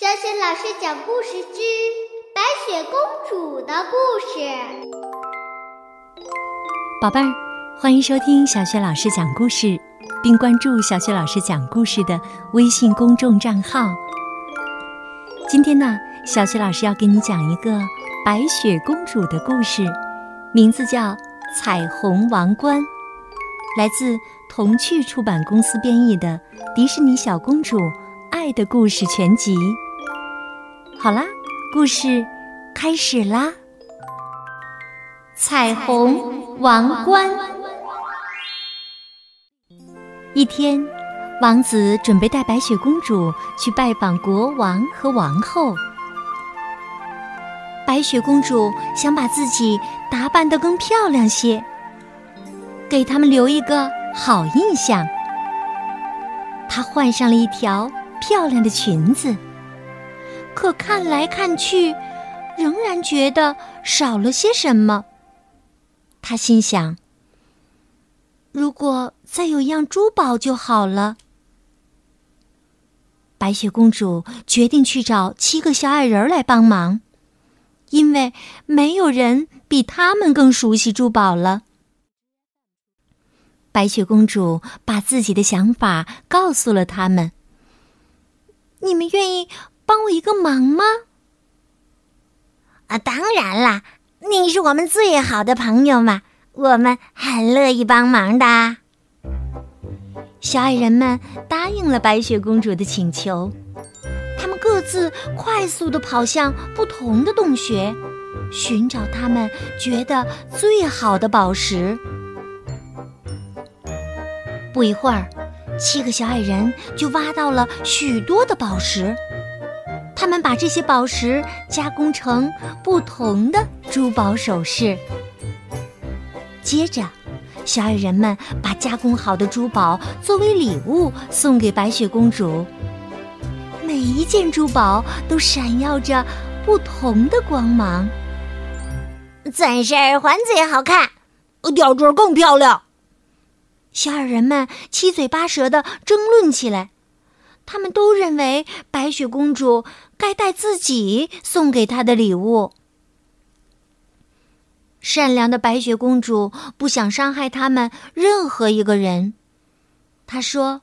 小雪老师讲故事之白雪公主的故事。宝贝儿，欢迎收听小雪老师讲故事，并关注小雪老师讲故事的微信公众账号。今天呢，小雪老师要给你讲一个白雪公主的故事，名字叫《彩虹王冠》，来自童趣出版公司编译的《迪士尼小公主爱的故事全集》。好啦，故事开始啦！彩虹王冠。一天，王子准备带白雪公主去拜访国王和王后。白雪公主想把自己打扮得更漂亮些，给他们留一个好印象。她换上了一条漂亮的裙子。可看来看去，仍然觉得少了些什么。他心想：“如果再有一样珠宝就好了。”白雪公主决定去找七个小矮人来帮忙，因为没有人比他们更熟悉珠宝了。白雪公主把自己的想法告诉了他们：“你们愿意？”帮我一个忙吗？啊，当然啦！你是我们最好的朋友嘛，我们很乐意帮忙的。小矮人们答应了白雪公主的请求，他们各自快速的跑向不同的洞穴，寻找他们觉得最好的宝石。不一会儿，七个小矮人就挖到了许多的宝石。他们把这些宝石加工成不同的珠宝首饰。接着，小矮人们把加工好的珠宝作为礼物送给白雪公主。每一件珠宝都闪耀着不同的光芒。钻石耳环最好看，吊坠更漂亮。小矮人们七嘴八舌的争论起来。他们都认为白雪公主该带自己送给她的礼物。善良的白雪公主不想伤害他们任何一个人。她说：“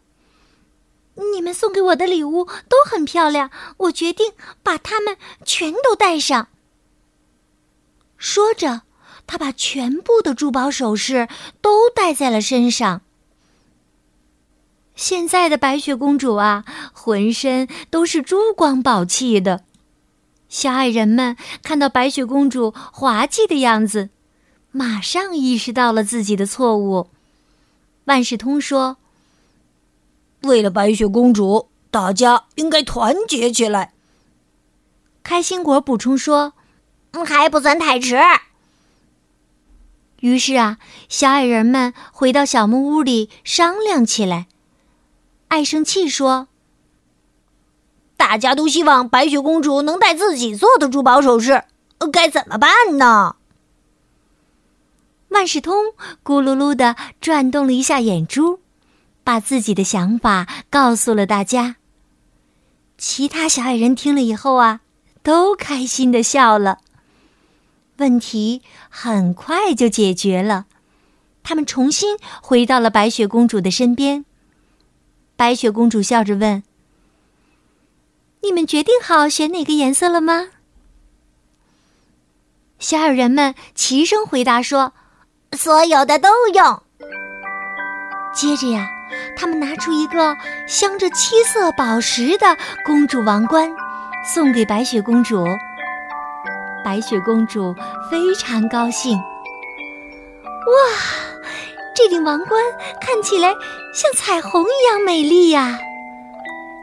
你们送给我的礼物都很漂亮，我决定把它们全都带上。”说着，她把全部的珠宝首饰都戴在了身上。现在的白雪公主啊，浑身都是珠光宝气的。小矮人们看到白雪公主滑稽的样子，马上意识到了自己的错误。万事通说：“为了白雪公主，大家应该团结起来。”开心果补充说：“还不算太迟。”于是啊，小矮人们回到小木屋里商量起来。爱生气说：“大家都希望白雪公主能戴自己做的珠宝首饰，该怎么办呢？”万事通咕噜噜的转动了一下眼珠，把自己的想法告诉了大家。其他小矮人听了以后啊，都开心的笑了。问题很快就解决了，他们重新回到了白雪公主的身边。白雪公主笑着问：“你们决定好选哪个颜色了吗？”小矮人们齐声回答说：“所有的都用。”接着呀，他们拿出一个镶着七色宝石的公主王冠，送给白雪公主。白雪公主非常高兴。哇！这顶王冠看起来像彩虹一样美丽呀！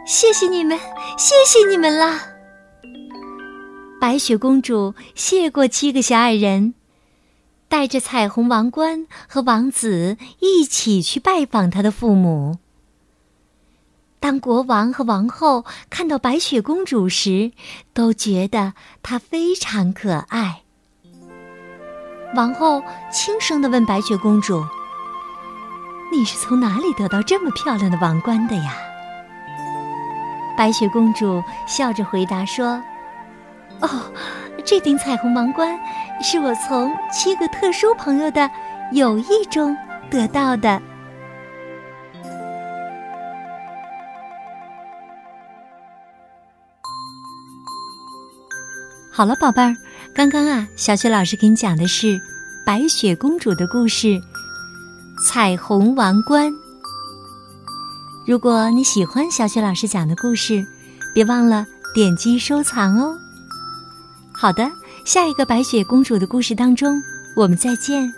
谢谢你们，谢谢你们了。白雪公主谢过七个小矮人，带着彩虹王冠和王子一起去拜访他的父母。当国王和王后看到白雪公主时，都觉得她非常可爱。王后轻声的问白雪公主。你是从哪里得到这么漂亮的王冠的呀？白雪公主笑着回答说：“哦，这顶彩虹王冠是我从七个特殊朋友的友谊中得到的。”好了，宝贝儿，刚刚啊，小雪老师给你讲的是白雪公主的故事《彩虹王冠》。如果你喜欢小雪老师讲的故事，别忘了点击收藏哦。好的，下一个白雪公主的故事当中，我们再见。